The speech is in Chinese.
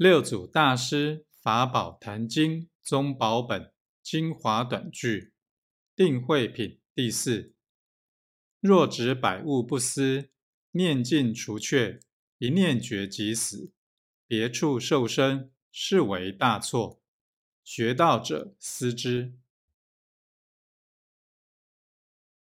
六祖大师法宝坛经宗宝本精华短句定慧品第四：若执百物不思，念尽除却，一念觉即死，别处受生，是为大错。学道者思之。